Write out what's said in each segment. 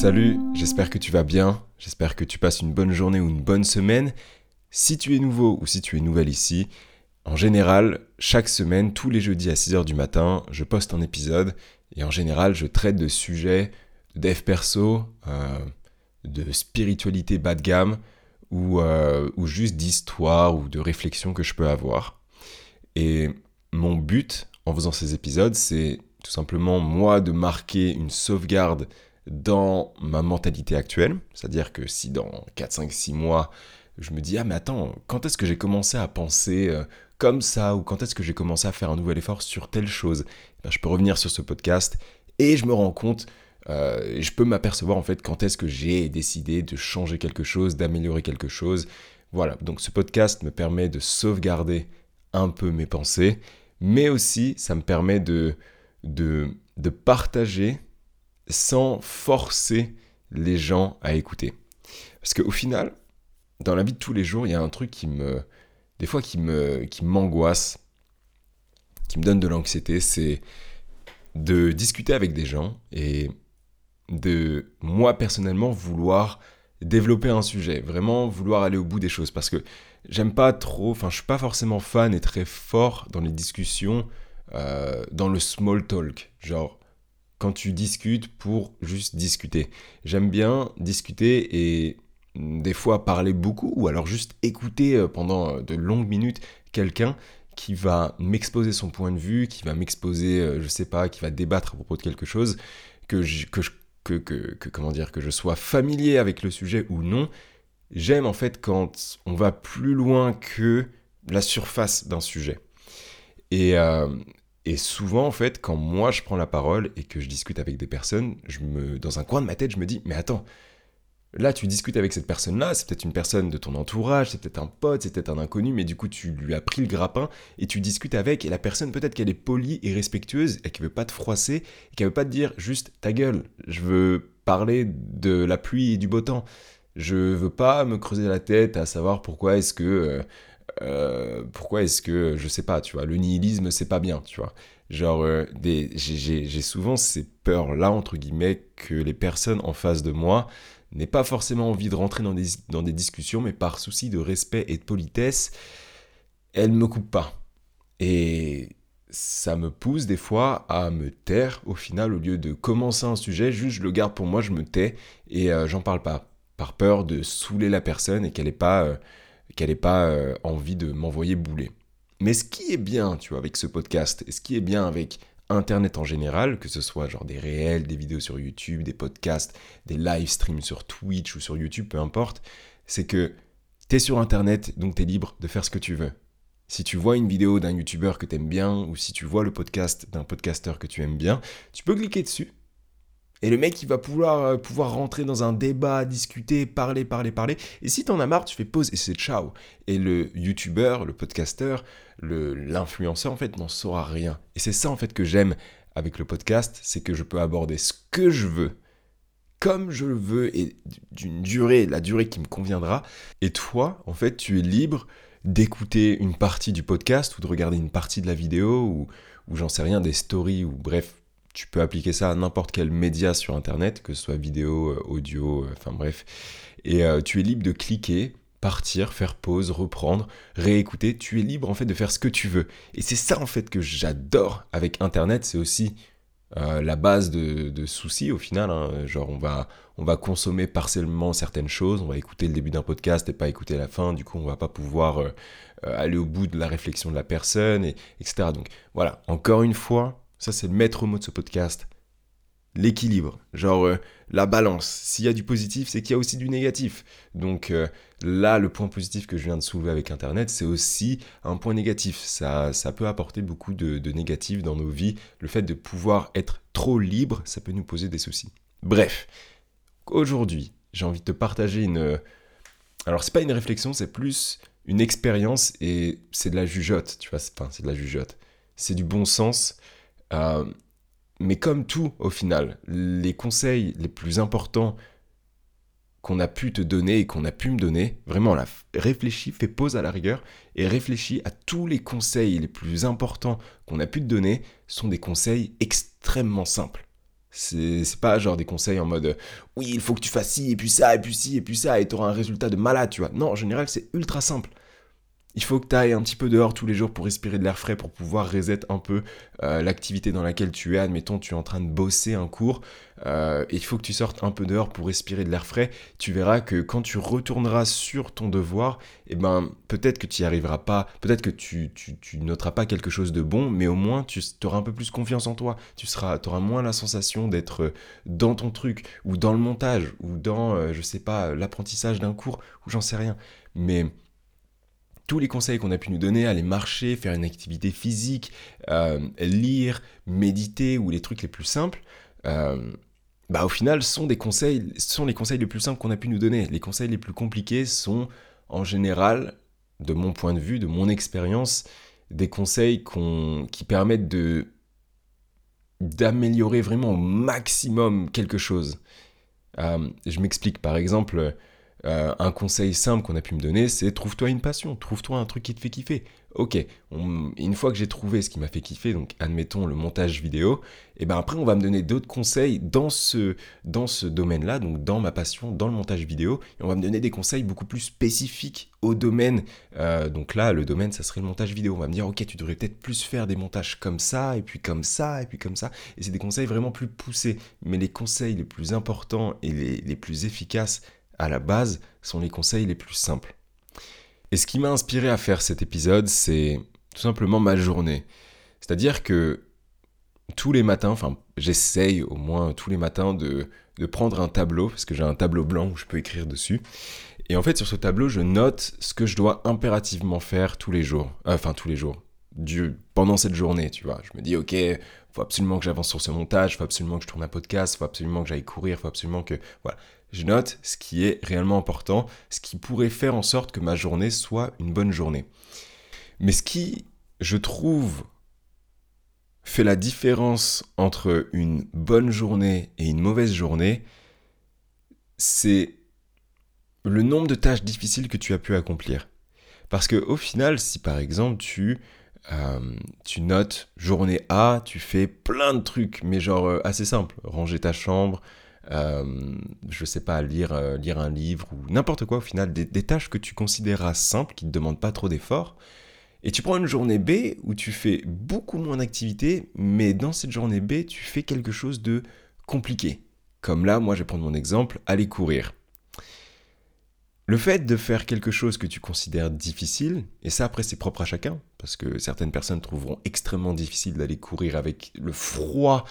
Salut, j'espère que tu vas bien, j'espère que tu passes une bonne journée ou une bonne semaine. Si tu es nouveau ou si tu es nouvelle ici, en général, chaque semaine, tous les jeudis à 6h du matin, je poste un épisode et en général, je traite de sujets de dev perso, euh, de spiritualité bas de gamme ou, euh, ou juste d'histoire ou de réflexion que je peux avoir. Et mon but en faisant ces épisodes, c'est tout simplement moi de marquer une sauvegarde dans ma mentalité actuelle. C'est-à-dire que si dans 4, 5, 6 mois, je me dis, ah mais attends, quand est-ce que j'ai commencé à penser euh, comme ça, ou quand est-ce que j'ai commencé à faire un nouvel effort sur telle chose, eh ben, je peux revenir sur ce podcast et je me rends compte, euh, je peux m'apercevoir en fait quand est-ce que j'ai décidé de changer quelque chose, d'améliorer quelque chose. Voilà, donc ce podcast me permet de sauvegarder un peu mes pensées, mais aussi ça me permet de, de, de partager sans forcer les gens à écouter. Parce qu'au final, dans la vie de tous les jours, il y a un truc qui me, des fois, qui me, qui m'angoisse, qui me donne de l'anxiété, c'est de discuter avec des gens et de moi personnellement vouloir développer un sujet, vraiment vouloir aller au bout des choses parce que j'aime pas trop, enfin je suis pas forcément fan et très fort dans les discussions, euh, dans le small talk, genre quand tu discutes pour juste discuter. J'aime bien discuter et des fois parler beaucoup ou alors juste écouter euh, pendant euh, de longues minutes quelqu'un qui va m'exposer son point de vue, qui va m'exposer, euh, je sais pas, qui va débattre à propos de quelque chose, que je, que, que, que, comment dire, que je sois familier avec le sujet ou non. J'aime en fait quand on va plus loin que la surface d'un sujet. Et, et souvent, en fait, quand moi je prends la parole et que je discute avec des personnes, je me, dans un coin de ma tête, je me dis, mais attends, là tu discutes avec cette personne-là, c'est peut-être une personne de ton entourage, c'est peut-être un pote, c'est peut-être un inconnu, mais du coup tu lui as pris le grappin et tu discutes avec, et la personne peut-être qu'elle est polie et respectueuse et qu'elle veut pas te froisser, et qu'elle veut pas te dire juste ta gueule, je veux parler de la pluie et du beau temps. Je veux pas me creuser la tête à savoir pourquoi est-ce que euh, euh, pourquoi est-ce que, je sais pas, tu vois, le nihilisme, c'est pas bien, tu vois. Genre, euh, j'ai souvent ces peurs-là, entre guillemets, que les personnes en face de moi n'aient pas forcément envie de rentrer dans des, dans des discussions, mais par souci de respect et de politesse, elles me coupent pas. Et ça me pousse des fois à me taire au final, au lieu de commencer un sujet, juste je le garde pour moi, je me tais et euh, j'en parle pas. Par peur de saouler la personne et qu'elle n'ait pas qu'elle n'ait pas euh, envie de m'envoyer bouler. Mais ce qui est bien, tu vois, avec ce podcast, et ce qui est bien avec Internet en général, que ce soit genre des réels, des vidéos sur YouTube, des podcasts, des live streams sur Twitch ou sur YouTube, peu importe, c'est que tu es sur Internet, donc tu es libre de faire ce que tu veux. Si tu vois une vidéo d'un YouTuber que tu aimes bien, ou si tu vois le podcast d'un podcasteur que tu aimes bien, tu peux cliquer dessus, et le mec, il va pouvoir, euh, pouvoir rentrer dans un débat, discuter, parler, parler, parler. Et si t'en as marre, tu fais pause et c'est ciao. Et le youtubeur, le podcasteur, l'influenceur, en fait, n'en saura rien. Et c'est ça, en fait, que j'aime avec le podcast, c'est que je peux aborder ce que je veux, comme je le veux, et d'une durée, la durée qui me conviendra. Et toi, en fait, tu es libre d'écouter une partie du podcast ou de regarder une partie de la vidéo ou, ou j'en sais rien, des stories ou bref, tu peux appliquer ça à n'importe quel média sur Internet, que ce soit vidéo, euh, audio, euh, enfin bref. Et euh, tu es libre de cliquer, partir, faire pause, reprendre, réécouter. Tu es libre en fait de faire ce que tu veux. Et c'est ça en fait que j'adore avec Internet. C'est aussi la base de, soucis au final. Hein. Genre on va, on va consommer partiellement certaines choses. On va écouter le début d'un podcast et pas écouter la fin. Du coup on va pas pouvoir aller au bout de la réflexion de la personne, et, etc. Donc voilà, encore une fois, ça, c'est le maître mot de ce podcast. L'équilibre, genre euh, la balance. S'il y a du positif, c'est qu'il y a aussi du négatif. Donc euh, là, le point positif que je viens de soulever avec Internet, c'est aussi un point négatif. Ça, ça peut apporter beaucoup de, de négatif dans nos vies. Le fait de pouvoir être trop libre, ça peut nous poser des soucis. Bref, aujourd'hui, j'ai envie de te partager une... Alors, c'est pas une réflexion, c'est plus une expérience et c'est de la jugeote, tu vois. C'est de la jugeote. C'est du bon sens. Euh, mais comme tout, au final, les conseils les plus importants qu'on a pu te donner et qu'on a pu me donner, vraiment, là, réfléchis, fais pause à la rigueur et réfléchis à tous les conseils les plus importants qu'on a pu te donner sont des conseils extrêmement simples. C'est pas genre des conseils en mode oui, il faut que tu fasses ci, et puis ça, et puis ci, et puis ça, et tu auras un résultat de malade, tu vois. Non, en général, c'est ultra simple il faut que tu ailles un petit peu dehors tous les jours pour respirer de l'air frais, pour pouvoir reset un peu euh, l'activité dans laquelle tu es. Admettons, tu es en train de bosser un cours, euh, il faut que tu sortes un peu dehors pour respirer de l'air frais. Tu verras que quand tu retourneras sur ton devoir, eh ben, peut-être que tu n'y arriveras pas, peut-être que tu, noteras pas quelque chose de bon, mais au moins tu auras un peu plus confiance en toi. Tu seras, auras moins la sensation d'être dans ton truc, ou dans le montage, ou dans, euh, je sais pas, l'apprentissage d'un cours, ou j'en sais rien. Mais tous les conseils qu'on a pu nous donner, aller marcher, faire une activité physique, euh, lire, méditer ou les trucs les plus simples, euh, bah au final sont des conseils, sont les conseils les plus simples qu'on a pu nous donner. Les conseils les plus compliqués sont en général, de mon point de vue, de mon expérience, des conseils qui permettent de d'améliorer vraiment au maximum quelque chose. Euh, je m'explique, par exemple, euh, un conseil simple qu'on a pu me donner, c'est trouve-toi une passion, trouve-toi un truc qui te fait kiffer. Ok, une fois que j'ai trouvé ce qui m'a fait kiffer, donc admettons le montage vidéo, et ben après on va me donner d'autres conseils dans ce, dans ce domaine-là, donc dans ma passion, dans le montage vidéo, et on va me donner des conseils beaucoup plus spécifiques au domaine. Euh, donc là, le domaine, ça serait le montage vidéo. On va me dire, ok, tu devrais peut-être plus faire des montages comme ça, et puis comme ça, et puis comme ça. Et c'est des conseils vraiment plus poussés. Mais les conseils les plus importants et les, les plus efficaces à la base, sont les conseils les plus simples. Et ce qui m'a inspiré à faire cet épisode, c'est tout simplement ma journée. C'est-à-dire que tous les matins, enfin j'essaye au moins tous les matins de, prendre un tableau, parce que j'ai un tableau blanc où je peux écrire dessus. Et en fait sur ce tableau, je note ce que je dois impérativement faire tous les jours. Euh, enfin tous les jours. Du, pendant cette journée, tu vois. Je me dis, ok, faut absolument que j'avance sur ce montage, faut absolument que je tourne un podcast, faut absolument que j'aille courir, faut absolument que... Voilà je note ce qui est réellement important, ce qui pourrait faire en sorte que ma journée soit une bonne journée. Mais ce qui, je trouve, fait la différence entre une bonne journée et une mauvaise journée, c'est le nombre de tâches difficiles que tu as pu accomplir. Parce que au final, si par exemple tu, euh, tu notes journée A, tu fais plein de trucs, mais genre euh, assez simple, ranger ta chambre, je sais pas, lire, euh, lire un livre ou n'importe quoi au final, des, tâches que tu considéreras simples, qui ne demandent pas trop d'efforts. Et tu prends une journée B où tu fais beaucoup moins d'activités, mais dans cette journée B, tu fais quelque chose de compliqué. Comme là, moi je vais prendre mon exemple, aller courir. Le fait de faire quelque chose que tu considères difficile, et ça après c'est propre à chacun, parce que certaines personnes trouveront extrêmement difficile d'aller courir avec le froid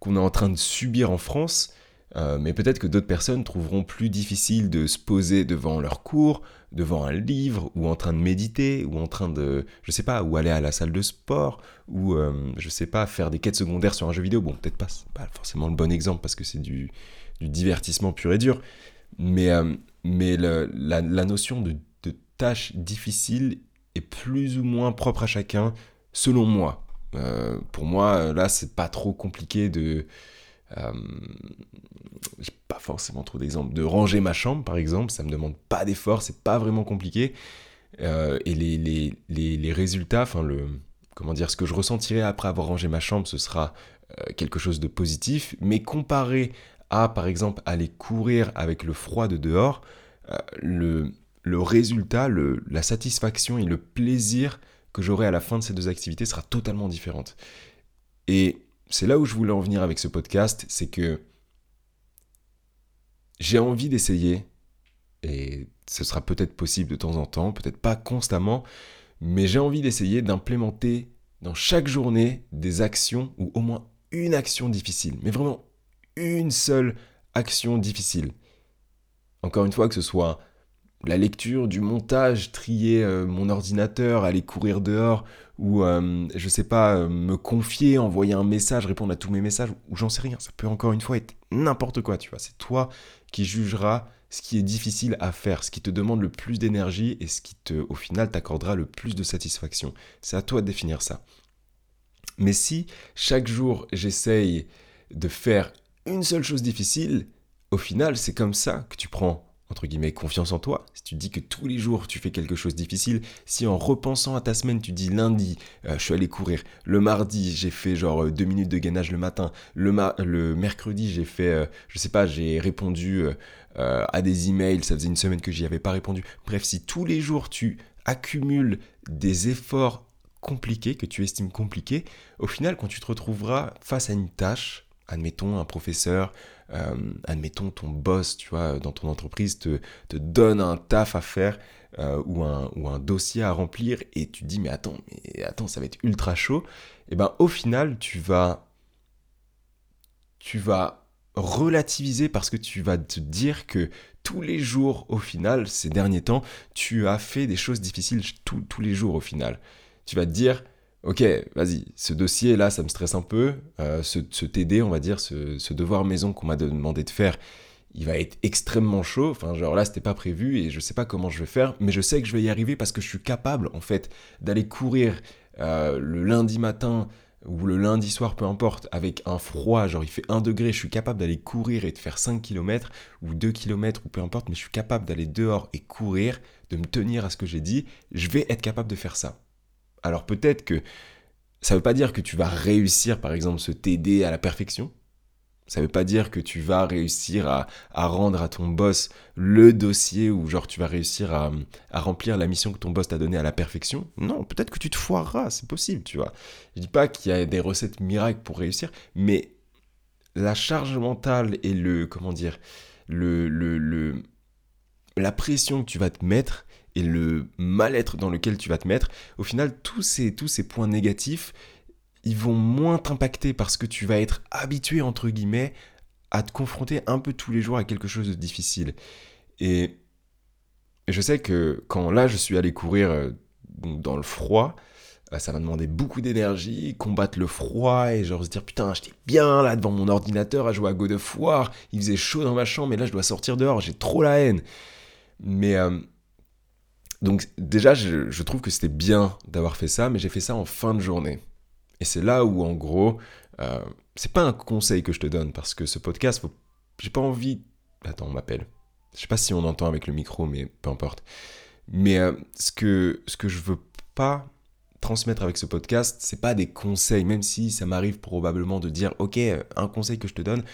qu'on est en train de subir en France, euh, mais peut-être que d'autres personnes trouveront plus difficile de se poser devant leur cours, devant un livre, ou en train de méditer, ou en train de, je sais pas, ou aller à la salle de sport, ou euh, je sais pas, faire des quêtes secondaires sur un jeu vidéo. Bon, peut-être pas, pas forcément le bon exemple parce que c'est du, divertissement pur et dur. Mais, euh, mais la, notion de, de tâche difficile est plus ou moins propre à chacun, selon moi. pour moi, là, c'est pas trop compliqué de euh, j'ai pas forcément trop d'exemples. De ranger ma chambre, par exemple, ça me demande pas d'effort, c'est pas vraiment compliqué. Euh, et les, les, les, les résultats, enfin le, comment dire, ce que je ressentirai après avoir rangé ma chambre, ce sera euh, quelque chose de positif. Mais comparé à, par exemple, aller courir avec le froid de dehors, le, le résultat, le, la satisfaction et le plaisir que j'aurai à la fin de ces deux activités sera totalement différente. Et c'est là où je voulais en venir avec ce podcast, c'est que j'ai envie d'essayer, et ce sera peut-être possible de temps en temps, peut-être pas constamment, mais j'ai envie d'essayer d'implémenter dans chaque journée des actions ou au moins une action difficile, mais vraiment une seule action difficile. Encore une fois, que ce soit la lecture, du montage, trier euh, mon ordinateur, aller courir dehors, ou euh, je sais pas, euh, me confier, envoyer un message, répondre à tous mes messages, ou j'en sais rien. Ça peut encore une fois être n'importe quoi, tu vois. C'est toi qui jugeras ce qui est difficile à faire, ce qui te demande le plus d'énergie et ce qui te, au final, t'accordera le plus de satisfaction. C'est à toi de définir ça. Mais si chaque jour j'essaye de faire une seule chose difficile, au final, c'est comme ça que tu prends entre guillemets, confiance en toi, si tu dis que tous les jours tu fais quelque chose de difficile, si en repensant à ta semaine tu dis lundi, euh, je suis allé courir, le mardi j'ai fait genre euh, deux minutes de gainage le matin, le, mercredi j'ai fait, euh, je sais pas, j'ai répondu à des emails, ça faisait une semaine que j'y avais pas répondu. Bref, si tous les jours tu accumules des efforts compliqués, que tu estimes compliqués, au final quand tu te retrouveras face à une tâche, admettons un professeur, euh, admettons ton boss, tu vois, dans ton entreprise te, te donne un taf à faire euh, ou, un, ou un dossier à remplir et tu te dis mais attends, mais attends, ça va être ultra chaud. Et eh ben au final, tu vas tu vas relativiser parce que tu vas te dire que tous les jours au final, ces derniers temps, tu as fait des choses difficiles tous les jours au final. Tu vas te dire ok, vas-y, ce dossier-là, ça me stresse un peu. Euh, ce, TD, on va dire, ce, devoir maison qu'on m'a demandé de faire, il va être extrêmement chaud. Enfin, genre là, c'était pas prévu et je sais pas comment je vais faire, mais je sais que je vais y arriver parce que je suis capable, en fait, d'aller courir euh, le lundi matin ou le lundi soir, peu importe, avec un froid, genre il fait 1 degré, je suis capable d'aller courir et de faire 5 km ou 2 km ou peu importe, mais je suis capable d'aller dehors et courir, de me tenir à ce que j'ai dit, je vais être capable de faire ça. Alors peut-être que ça ne veut pas dire que tu vas réussir, par exemple, ce TD à la perfection. Ça ne veut pas dire que tu vas réussir à, rendre à ton boss le dossier ou genre tu vas réussir à, remplir la mission que ton boss t'a donnée à la perfection. Non, peut-être que tu te foireras, c'est possible, tu vois. Je dis pas qu'il y a des recettes miracles pour réussir, mais la charge mentale et le, comment dire, le, le, le la pression que tu vas te mettre, et le mal-être dans lequel tu vas te mettre, au final, tous ces, tous ces points négatifs, ils vont moins t'impacter parce que tu vas être habitué, entre guillemets, à te confronter un peu tous les jours à quelque chose de difficile. Et, je sais que quand là, je suis allé courir euh, dans le froid, bah, ça m'a demandé beaucoup d'énergie, combattre le froid et genre se dire putain, j'étais bien là devant mon ordinateur à jouer à God of War, il faisait chaud dans ma chambre, mais là je dois sortir dehors, j'ai trop la haine. Mais euh, donc déjà, je, trouve que c'était bien d'avoir fait ça, mais j'ai fait ça en fin de journée. Et c'est là où, en gros, euh, c'est pas un conseil que je te donne, parce que ce podcast, j'ai pas envie... Attends, on m'appelle. Je sais pas si on entend avec le micro, mais peu importe. Mais euh, ce, que, ce que je veux pas transmettre avec ce podcast, c'est pas des conseils, même si ça m'arrive probablement de dire, ok, un conseil que je te donne,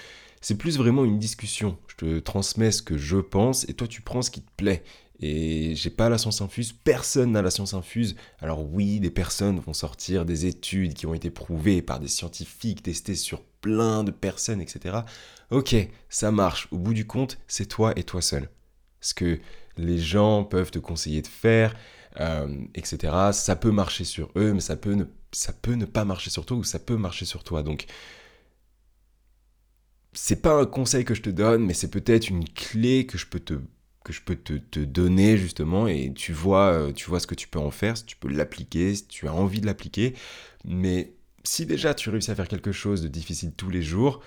c'est plus vraiment une discussion. Je te transmets ce que je pense et toi tu prends ce qui te plaît. Et j'ai pas la science infuse, personne n'a la science infuse. Alors oui, des personnes vont sortir des études qui ont été prouvées par des scientifiques, testées sur plein de personnes, etc. Ok, ça marche. Au bout du compte, c'est toi et toi seul. Ce que les gens peuvent te conseiller de faire, euh, etc. Ça peut marcher sur eux, mais ça peut, ne, ça peut ne pas marcher sur toi ou ça peut marcher sur toi. Donc, c'est pas un conseil que je te donne, mais c'est peut-être une clé que je peux te que je peux te, donner justement et tu vois, euh, tu vois ce que tu peux en faire, si tu peux l'appliquer, si tu as envie de l'appliquer. Mais si déjà tu réussis à faire quelque chose de difficile tous les jours,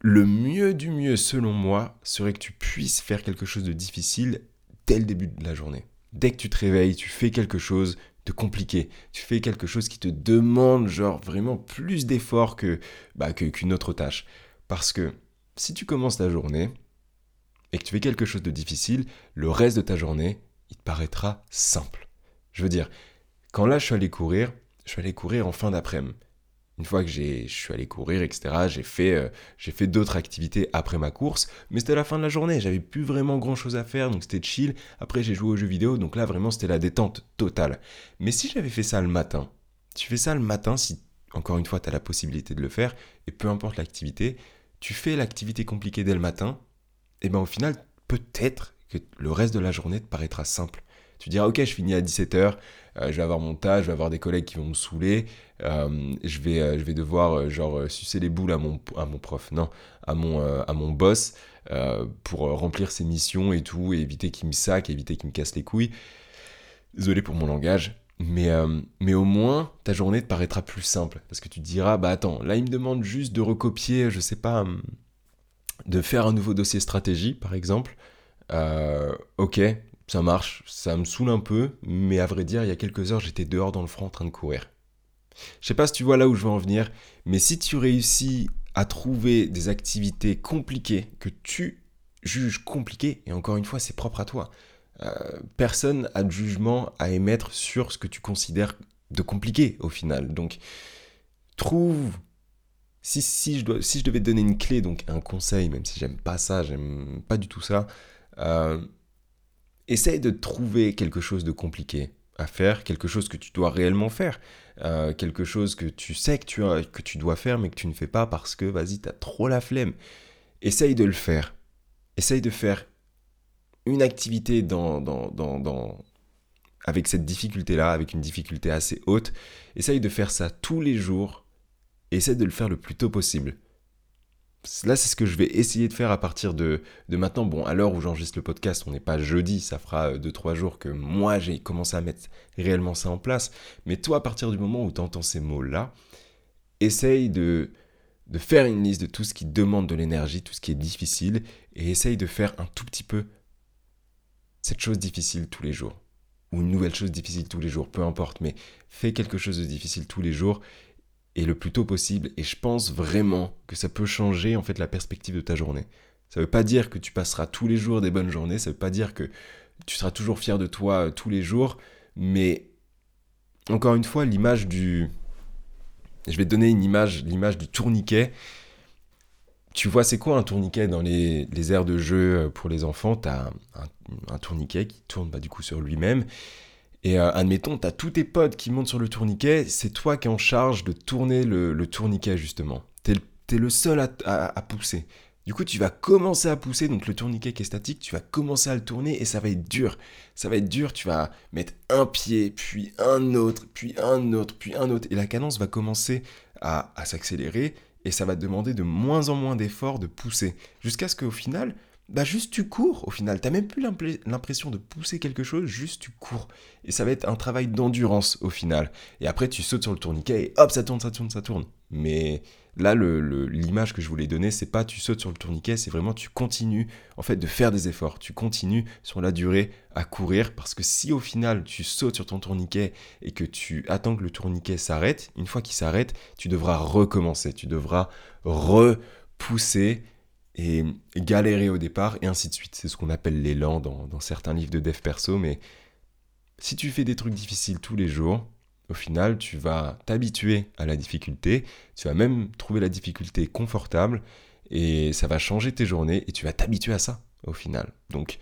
le mieux du mieux selon moi serait que tu puisses faire quelque chose de difficile dès le début de la journée. Dès que tu te réveilles, tu fais quelque chose de compliqué. Tu fais quelque chose qui te demande genre vraiment plus d'efforts que bah, qu'une autre tâche. Parce que si tu commences ta journée, et que tu fais quelque chose de difficile, le reste de ta journée, il te paraîtra simple. Je veux dire, quand là je suis allé courir, je suis allé courir en fin d'après-midi. Une fois que je suis allé courir, etc., j'ai fait, euh, fait d'autres activités après ma course, mais c'était la fin de la journée, j'avais plus vraiment grand chose à faire, donc c'était chill. Après, j'ai joué aux jeux vidéo, donc là, vraiment, c'était la détente totale. Mais si j'avais fait ça le matin, tu fais ça le matin, si encore une fois, tu as la possibilité de le faire, et peu importe l'activité, tu fais l'activité compliquée dès le matin, et bien au final, peut-être que le reste de la journée te paraîtra simple. Tu diras, ok, je finis à 17h, euh, je vais avoir mon tas, je vais avoir des collègues qui vont me saouler, euh, je, vais, euh, je vais devoir genre sucer les boules à mon, à mon prof, non, à mon, à mon boss pour remplir ses missions et tout, et éviter qu'il me sac, éviter qu'il me casse les couilles. Désolé pour mon langage, mais, mais au moins ta journée te paraîtra plus simple, parce que tu te diras, bah attends, là il me demande juste de recopier, je sais pas hum, de faire un nouveau dossier stratégie, par exemple, euh, ok, ça marche, ça me saoule un peu, mais à vrai dire, il y a quelques heures, j'étais dehors dans le front en train de courir. Je sais pas si tu vois là où je veux en venir, mais si tu réussis à trouver des activités compliquées que tu juges compliqué, et encore une fois, c'est propre à toi. Euh, personne a de jugement à émettre sur ce que tu considères de compliqué au final. Donc, trouve. Si, je dois, si je devais te donner une clé, donc un conseil, même si j'aime pas ça, j'aime pas du tout ça, euh, essaye de trouver quelque chose de compliqué à faire, quelque chose que tu dois réellement faire, euh, quelque chose que tu sais que tu, que tu dois faire mais que tu ne fais pas parce que vas-y, tu as trop la flemme. Essaye de le faire. Essaye de faire une activité avec cette difficulté-là, avec une difficulté assez haute. Essaye de faire ça tous les jours. Essaye de le faire le plus tôt possible. Là, c'est ce que je vais essayer de faire à partir de, de maintenant. Bon, à l'heure où j'enregistre le podcast, on n'est pas jeudi, ça fera 2-3 jours que moi j'ai commencé à mettre réellement ça en place. Mais toi, à partir du moment où tu entends ces mots-là, essaye de, de faire une liste de tout ce qui demande de l'énergie, tout ce qui est difficile, et essaye de faire un tout petit peu cette chose difficile tous les jours. Ou une nouvelle chose difficile tous les jours, peu importe, mais fais quelque chose de difficile tous les jours et le plus tôt possible. Et je pense vraiment que ça peut changer en fait la perspective de ta journée. Ça ne veut pas dire que tu passeras tous les jours des bonnes journées, ça ne veut pas dire que tu seras toujours fier de toi euh, tous les jours, mais encore une fois, l'image du... Je vais te donner une image, l'image du tourniquet. Tu vois, c'est quoi un tourniquet dans les, les aires de jeu euh, pour les enfants? Tu as un, tourniquet qui tourne bah, du coup sur lui-même. Et euh, admettons, tu as tous tes potes qui montent sur le tourniquet, c'est toi qui es en charge de tourner le, tourniquet justement. Tu es, le seul à, pousser. Du coup, tu vas commencer à pousser, donc le tourniquet qui est statique, tu vas commencer à le tourner et ça va être dur. Ça va être dur, tu vas mettre un pied, puis un autre, puis un autre, puis un autre. Et la cadence va commencer à, à s'accélérer et ça va te demander de moins en moins d'efforts de pousser. Jusqu'à ce qu'au final, bah juste tu cours au final. T'as même plus l'impression de pousser quelque chose, juste tu cours. Et ça va être un travail d'endurance au final. Et après tu sautes sur le tourniquet et hop, ça tourne, ça tourne, ça tourne. Mais là, l'image que je voulais donner, c'est pas tu sautes sur le tourniquet, c'est vraiment tu continues en fait de faire des efforts. Tu continues sur la durée à courir parce que si au final tu sautes sur ton tourniquet et que tu attends que le tourniquet s'arrête, une fois qu'il s'arrête, tu devras recommencer. Tu devras repousser et galérer au départ, et ainsi de suite. C'est ce qu'on appelle l'élan dans, certains livres de dev perso, mais si tu fais des trucs difficiles tous les jours, au final, tu vas t'habituer à la difficulté, tu vas même trouver la difficulté confortable, et ça va changer tes journées, et tu vas t'habituer à ça, au final. Donc,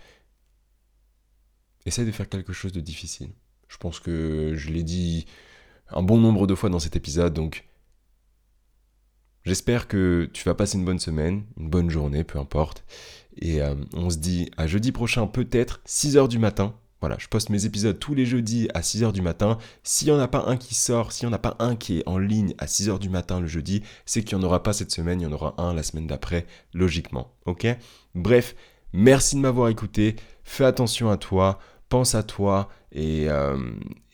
essaye de faire quelque chose de difficile. Je pense que je l'ai dit un bon nombre de fois dans cet épisode, donc J'espère que tu vas passer une bonne semaine, une bonne journée, peu importe. Et euh, on se dit à jeudi prochain, peut-être 6h du matin. Voilà, je poste mes épisodes tous les jeudis à 6h du matin. S'il n'y en a pas un qui sort, s'il n'y en a pas un qui est en ligne à 6h du matin le jeudi, c'est qu'il n'y en aura pas cette semaine, il y en aura un la semaine d'après, logiquement. Ok? Bref, merci de m'avoir écouté. Fais attention à toi, pense à toi euh,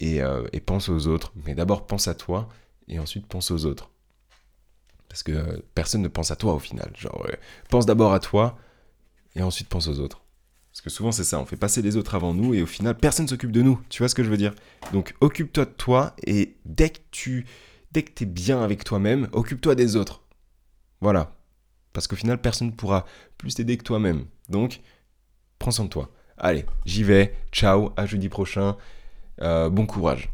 euh, et pense aux autres. Mais d'abord pense à toi et ensuite pense aux autres. Parce que euh, personne ne pense à toi au final. Genre, pense d'abord à toi et ensuite pense aux autres. Parce que souvent c'est ça, on fait passer les autres avant nous et au final personne s'occupe de nous. Tu vois ce que je veux dire? Donc occupe-toi de toi et dès que tu dès que t'es bien avec toi-même, occupe-toi des autres. Voilà. Parce qu'au final personne ne pourra plus t'aider que toi-même. Donc prends soin de toi. Allez, j'y vais. Ciao, à jeudi prochain. Euh, bon courage.